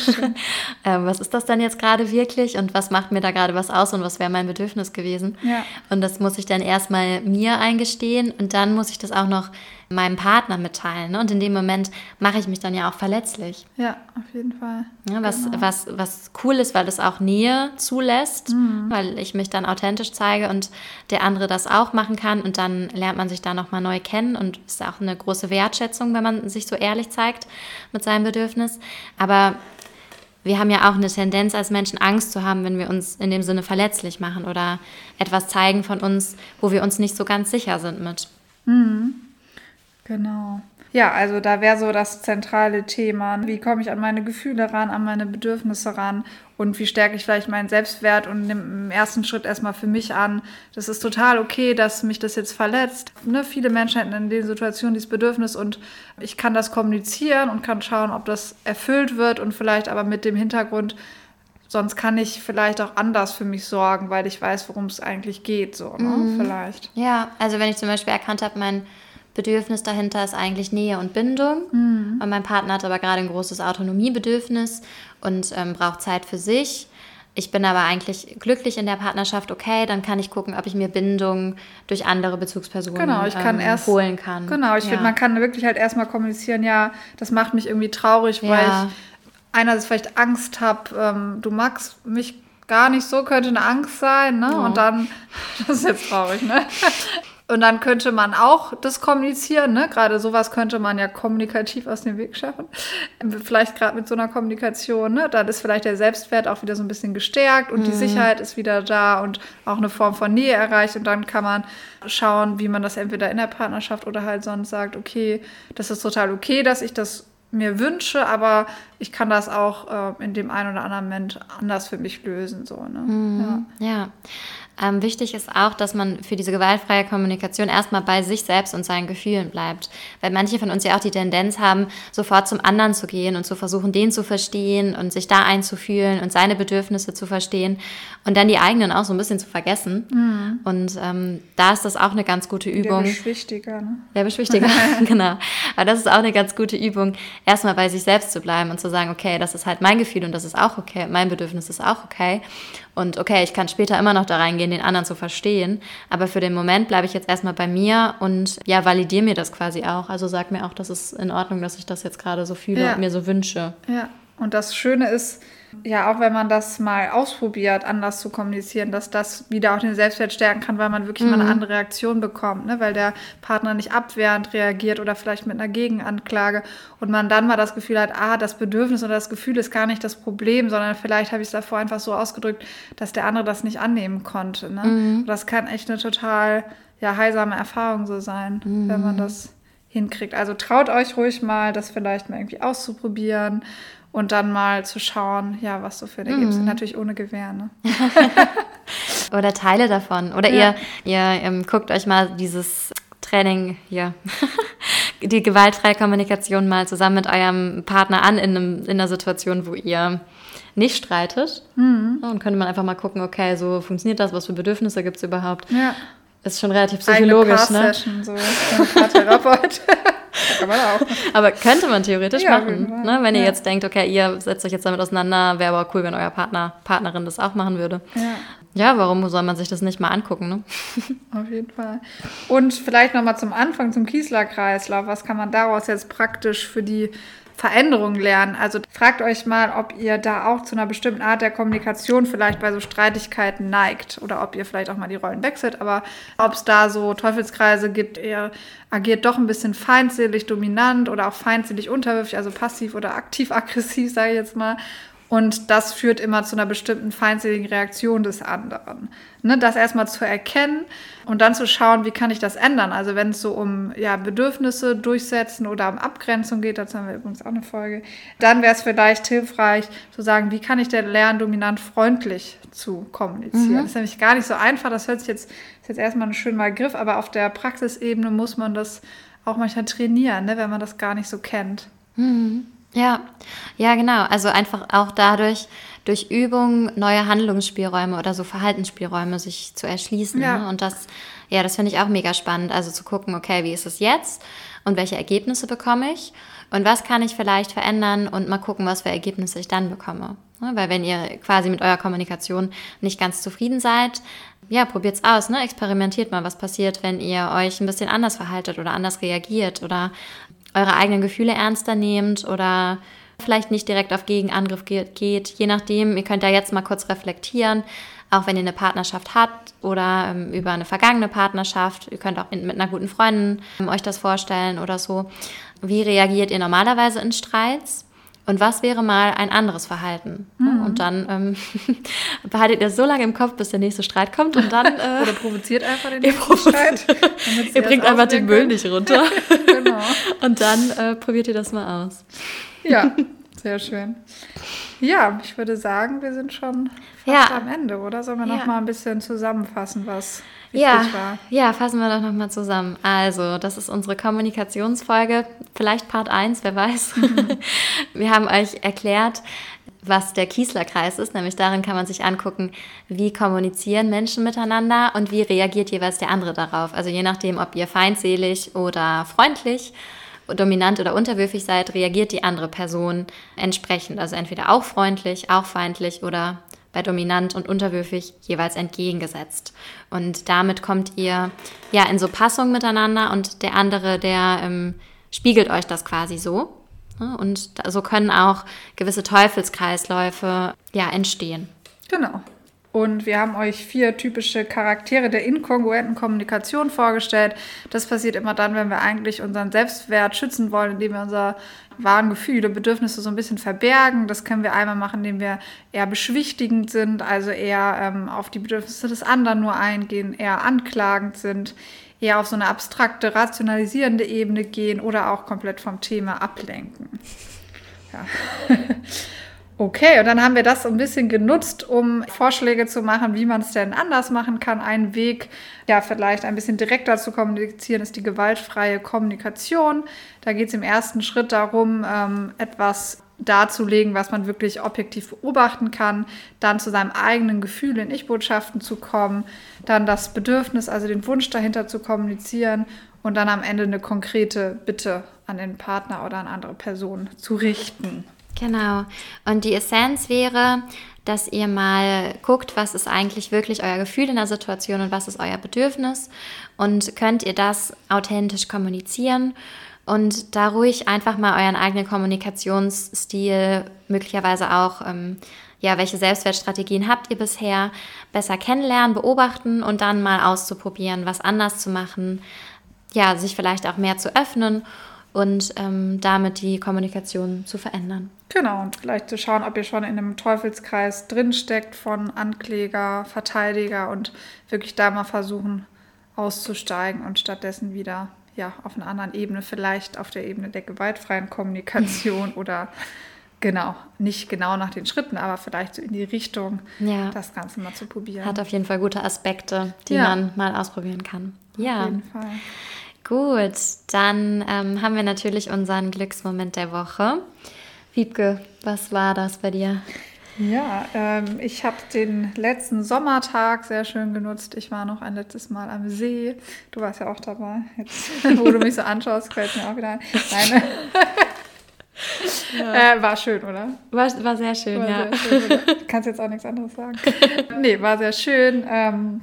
Speaker 1: (laughs) ähm, was ist das denn jetzt gerade wirklich und was macht mir da gerade was aus und was wäre mein Bedürfnis gewesen? Ja. Und das muss ich dann erstmal mir eingestehen und dann muss ich das auch noch meinem Partner mitteilen. Ne? Und in dem Moment mache ich mich dann ja auch verletzlich.
Speaker 2: Ja, auf jeden Fall.
Speaker 1: Ja, was, genau. was, was cool ist, weil es auch Nähe zulässt, mhm. weil ich mich dann authentisch zeige und der andere das auch machen kann. Und dann lernt man sich da nochmal neu kennen und ist auch eine große Wertschätzung, wenn man sich so ehrlich zeigt mit seinem Bedürfnis. Aber wir haben ja auch eine Tendenz als Menschen Angst zu haben, wenn wir uns in dem Sinne verletzlich machen oder etwas zeigen von uns, wo wir uns nicht so ganz sicher sind mit.
Speaker 2: Mhm. Genau. Ja, also da wäre so das zentrale Thema. Wie komme ich an meine Gefühle ran, an meine Bedürfnisse ran und wie stärke ich vielleicht meinen Selbstwert und nehme im ersten Schritt erstmal für mich an. Das ist total okay, dass mich das jetzt verletzt. Ne? Viele Menschen hätten in den Situationen dieses Bedürfnis und ich kann das kommunizieren und kann schauen, ob das erfüllt wird und vielleicht aber mit dem Hintergrund, sonst kann ich vielleicht auch anders für mich sorgen, weil ich weiß, worum es eigentlich geht, so, ne? Mhm. Vielleicht.
Speaker 1: Ja, also wenn ich zum Beispiel erkannt habe, mein Bedürfnis dahinter ist eigentlich Nähe und Bindung. Mhm. Und mein Partner hat aber gerade ein großes Autonomiebedürfnis und ähm, braucht Zeit für sich. Ich bin aber eigentlich glücklich in der Partnerschaft, okay, dann kann ich gucken, ob ich mir Bindung durch andere Bezugspersonen
Speaker 2: genau, ich kann
Speaker 1: ähm,
Speaker 2: erst,
Speaker 1: holen kann.
Speaker 2: Genau, ich ja. finde, man kann wirklich halt erstmal kommunizieren, ja, das macht mich irgendwie traurig, weil ja. ich einerseits vielleicht Angst habe, ähm, du magst mich gar nicht so, könnte eine Angst sein, ne? Oh. Und dann, (laughs) das ist jetzt traurig, ne? Und dann könnte man auch das kommunizieren, ne? Gerade sowas könnte man ja kommunikativ aus dem Weg schaffen. Vielleicht gerade mit so einer Kommunikation, ne? Dann ist vielleicht der Selbstwert auch wieder so ein bisschen gestärkt und mhm. die Sicherheit ist wieder da und auch eine Form von Nähe erreicht. Und dann kann man schauen, wie man das entweder in der Partnerschaft oder halt sonst sagt, okay, das ist total okay, dass ich das mir wünsche, aber ich kann das auch äh, in dem einen oder anderen Moment anders für mich lösen. So, ne?
Speaker 1: Mhm. ja. ja. Ähm, wichtig ist auch, dass man für diese gewaltfreie Kommunikation erstmal bei sich selbst und seinen Gefühlen bleibt. Weil manche von uns ja auch die Tendenz haben, sofort zum anderen zu gehen und zu versuchen, den zu verstehen und sich da einzufühlen und seine Bedürfnisse zu verstehen und dann die eigenen auch so ein bisschen zu vergessen. Mhm. Und ähm, da ist das auch eine ganz gute Übung. Der
Speaker 2: Beschwichtiger, ne?
Speaker 1: Der Beschwichtiger, (laughs) genau. Aber das ist auch eine ganz gute Übung, erstmal bei sich selbst zu bleiben und zu sagen, okay, das ist halt mein Gefühl und das ist auch okay, mein Bedürfnis ist auch okay. Und okay, ich kann später immer noch da reingehen, den anderen zu verstehen. Aber für den Moment bleibe ich jetzt erstmal bei mir und ja, validiere mir das quasi auch. Also sag mir auch, das ist in Ordnung, dass ich das jetzt gerade so fühle ja. und mir so wünsche.
Speaker 2: Ja, und das Schöne ist, ja, auch wenn man das mal ausprobiert, anders zu kommunizieren, dass das wieder auch den Selbstwert stärken kann, weil man wirklich mhm. mal eine mhm. andere Reaktion bekommt, ne? weil der Partner nicht abwehrend reagiert oder vielleicht mit einer Gegenanklage und man dann mal das Gefühl hat, ah, das Bedürfnis oder das Gefühl ist gar nicht das Problem, sondern vielleicht habe ich es davor einfach so ausgedrückt, dass der andere das nicht annehmen konnte. Ne? Mhm. Das kann echt eine total ja, heilsame Erfahrung so sein, mhm. wenn man das hinkriegt. Also traut euch ruhig mal, das vielleicht mal irgendwie auszuprobieren und dann mal zu schauen, ja, was so für eine mhm. gibt. Natürlich ohne Gewehr, ne? (laughs)
Speaker 1: Oder Teile davon. Oder ja. ihr, ihr ähm, guckt euch mal dieses Training hier, (laughs) die gewaltfreie Kommunikation mal zusammen mit eurem Partner an in, einem, in einer Situation, wo ihr nicht streitet. Mhm. Und könnte man einfach mal gucken, okay, so funktioniert das, was für Bedürfnisse gibt es überhaupt. Ja. Ist schon relativ psychologisch, ne? So ein Therapeut. (laughs) Kann man auch. Aber könnte man theoretisch ja, machen, ne? wenn ihr jetzt denkt, okay, ihr setzt euch jetzt damit auseinander, wäre aber cool, wenn euer Partner, Partnerin das auch machen würde. Ja. Ja, warum soll man sich das nicht mal angucken, ne? (laughs)
Speaker 2: Auf jeden Fall. Und vielleicht nochmal zum Anfang, zum Kiesler-Kreislauf. Was kann man daraus jetzt praktisch für die Veränderung lernen. Also fragt euch mal, ob ihr da auch zu einer bestimmten Art der Kommunikation vielleicht bei so Streitigkeiten neigt oder ob ihr vielleicht auch mal die Rollen wechselt, aber ob es da so Teufelskreise gibt, ihr agiert doch ein bisschen feindselig dominant oder auch feindselig unterwürfig, also passiv oder aktiv aggressiv, (laughs) sage ich jetzt mal. Und das führt immer zu einer bestimmten feindseligen Reaktion des anderen. Ne, das erstmal zu erkennen und dann zu schauen, wie kann ich das ändern. Also wenn es so um ja, Bedürfnisse durchsetzen oder um Abgrenzung geht, dazu haben wir übrigens auch eine Folge, dann wäre es vielleicht hilfreich zu sagen, wie kann ich denn lernen, dominant freundlich zu kommunizieren. Mhm. Das ist nämlich gar nicht so einfach. Das hört sich jetzt, ist jetzt erstmal ein schöner Griff, aber auf der Praxisebene muss man das auch manchmal trainieren, ne, wenn man das gar nicht so kennt.
Speaker 1: Mhm. Ja, ja, genau. Also einfach auch dadurch, durch Übung neue Handlungsspielräume oder so Verhaltensspielräume sich zu erschließen. Ja. Ne? Und das, ja, das finde ich auch mega spannend. Also zu gucken, okay, wie ist es jetzt und welche Ergebnisse bekomme ich und was kann ich vielleicht verändern und mal gucken, was für Ergebnisse ich dann bekomme. Ne? Weil wenn ihr quasi mit eurer Kommunikation nicht ganz zufrieden seid, ja, probiert's aus, ne? Experimentiert mal, was passiert, wenn ihr euch ein bisschen anders verhaltet oder anders reagiert oder eure eigenen Gefühle ernster nehmt oder vielleicht nicht direkt auf Gegenangriff geht, je nachdem. Ihr könnt da jetzt mal kurz reflektieren, auch wenn ihr eine Partnerschaft habt oder ähm, über eine vergangene Partnerschaft. Ihr könnt auch in, mit einer guten Freundin ähm, euch das vorstellen oder so. Wie reagiert ihr normalerweise in Streits? Und was wäre mal ein anderes Verhalten? Mhm. Und dann ähm, (laughs) behaltet ihr so lange im Kopf, bis der nächste Streit kommt und dann. (laughs) Äh,
Speaker 2: Oder provoziert einfach den (laughs) nächsten Streit.
Speaker 1: ihr bringt einfach den Müll nicht runter. genau. Und dann äh, probiert ihr das mal aus.
Speaker 2: Ja, sehr schön. Ja, ich würde sagen, wir sind schon fast ja. am Ende, oder? Sollen wir ja. noch mal ein bisschen zusammenfassen, was
Speaker 1: ja, war? Ja, fassen wir doch noch mal zusammen. Also, das ist unsere Kommunikationsfolge, vielleicht Part 1, wer weiß. Mhm. (laughs) wir haben euch erklärt, was der Kiesler-Kreis ist, nämlich darin kann man sich angucken, wie kommunizieren Menschen miteinander und wie reagiert jeweils der andere darauf. Also je nachdem, ob ihr feindselig oder freundlich dominant oder unterwürfig seid, reagiert die andere Person entsprechend. Also entweder auch freundlich, auch feindlich oder bei dominant und unterwürfig jeweils entgegengesetzt. Und damit kommt ihr ja in so Passung miteinander und der andere, der ähm, spiegelt euch das quasi so. Und so können auch gewisse Teufelskreisläufe ja entstehen.
Speaker 2: Genau. Und wir haben euch vier typische Charaktere der inkongruenten Kommunikation vorgestellt. Das passiert immer dann, wenn wir eigentlich unseren Selbstwert schützen wollen, indem wir unsere wahren Gefühle, Bedürfnisse so ein bisschen verbergen. Das können wir einmal machen, indem wir eher beschwichtigend sind, also eher ähm, auf die Bedürfnisse des anderen nur eingehen, eher anklagend sind, eher auf so eine abstrakte, rationalisierende Ebene gehen oder auch komplett vom Thema ablenken. Ja. (laughs) Okay, und dann haben wir das so ein bisschen genutzt, um Vorschläge zu machen, wie man es denn anders machen kann. Ein Weg, ja, vielleicht ein bisschen direkter zu kommunizieren, ist die gewaltfreie Kommunikation. Da geht es im ersten Schritt darum, ähm, etwas darzulegen, was man wirklich objektiv beobachten kann, dann zu seinem eigenen Gefühl in Ich-Botschaften zu kommen, dann das Bedürfnis, also den Wunsch dahinter zu kommunizieren und dann am Ende eine konkrete Bitte an den Partner oder an andere Personen zu richten.
Speaker 1: Genau. Und die Essenz wäre, dass ihr mal guckt, was ist eigentlich wirklich euer Gefühl in der Situation und was ist euer Bedürfnis und könnt ihr das authentisch kommunizieren und da ruhig einfach mal euren eigenen Kommunikationsstil, möglicherweise auch, ähm, ja, welche Selbstwertstrategien habt ihr bisher, besser kennenlernen, beobachten und dann mal auszuprobieren, was anders zu machen, ja, sich vielleicht auch mehr zu öffnen und ähm, damit die Kommunikation zu verändern.
Speaker 2: Genau, und vielleicht zu schauen, ob ihr schon in einem Teufelskreis drinsteckt von Ankläger, Verteidiger und wirklich da mal versuchen auszusteigen und stattdessen wieder ja, auf einer anderen Ebene, vielleicht auf der Ebene der gewaltfreien Kommunikation (laughs) oder genau, nicht genau nach den Schritten, aber vielleicht so in die Richtung,
Speaker 1: Ja.
Speaker 2: das Ganze mal zu probieren.
Speaker 1: Hat auf jeden Fall gute Aspekte, die
Speaker 2: Ja.
Speaker 1: man mal ausprobieren kann. Ja.
Speaker 2: Auf jeden Fall.
Speaker 1: Gut, dann ähm, haben wir natürlich unseren Glücksmoment der Woche. Wiebke, was war das bei dir?
Speaker 2: Ja, ähm, ich habe den letzten Sommertag sehr schön genutzt. Ich war noch ein letztes Mal am See. Du warst ja auch dabei. Jetzt, (laughs) wo du mich so anschaust, fällt mir auch wieder ein. Nein. äh, war schön, oder?
Speaker 1: War, war sehr schön,
Speaker 2: War
Speaker 1: ja.
Speaker 2: sehr schön, kannst jetzt auch nichts anderes sagen. (laughs) nee, war sehr schön. Ähm,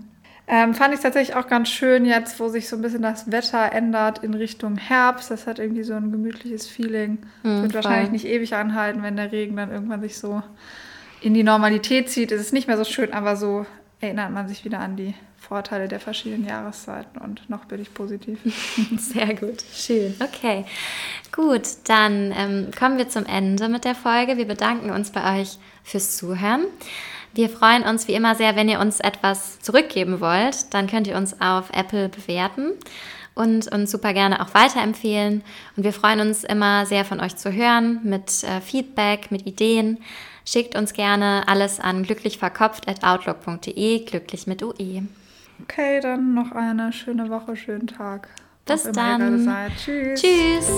Speaker 2: ähm, fand ich tatsächlich auch ganz schön jetzt, wo sich so ein bisschen das Wetter ändert in Richtung Herbst. Das hat irgendwie so ein gemütliches Feeling.
Speaker 1: Mm,
Speaker 2: Wird wahrscheinlich nicht ewig anhalten, wenn der Regen dann irgendwann sich so in die Normalität zieht. Es ist nicht mehr so schön, aber so erinnert man sich wieder an die Vorteile der verschiedenen Jahreszeiten und noch bin ich positiv. (laughs)
Speaker 1: Sehr gut, schön. Okay, gut, dann ähm, kommen wir zum Ende mit der Folge. Wir bedanken uns bei euch fürs Zuhören. Wir freuen uns wie immer sehr, wenn ihr uns etwas zurückgeben wollt. Dann könnt ihr uns auf Apple bewerten und uns super gerne auch weiterempfehlen. Und wir freuen uns immer sehr von euch zu hören mit äh, Feedback, mit Ideen. Schickt uns gerne alles an glücklichverkopft.outlook.de, glücklich mit UE.
Speaker 2: Okay, dann noch eine schöne Woche, schönen Tag.
Speaker 1: Bis dann.
Speaker 2: Tschüss.
Speaker 1: Tschüss!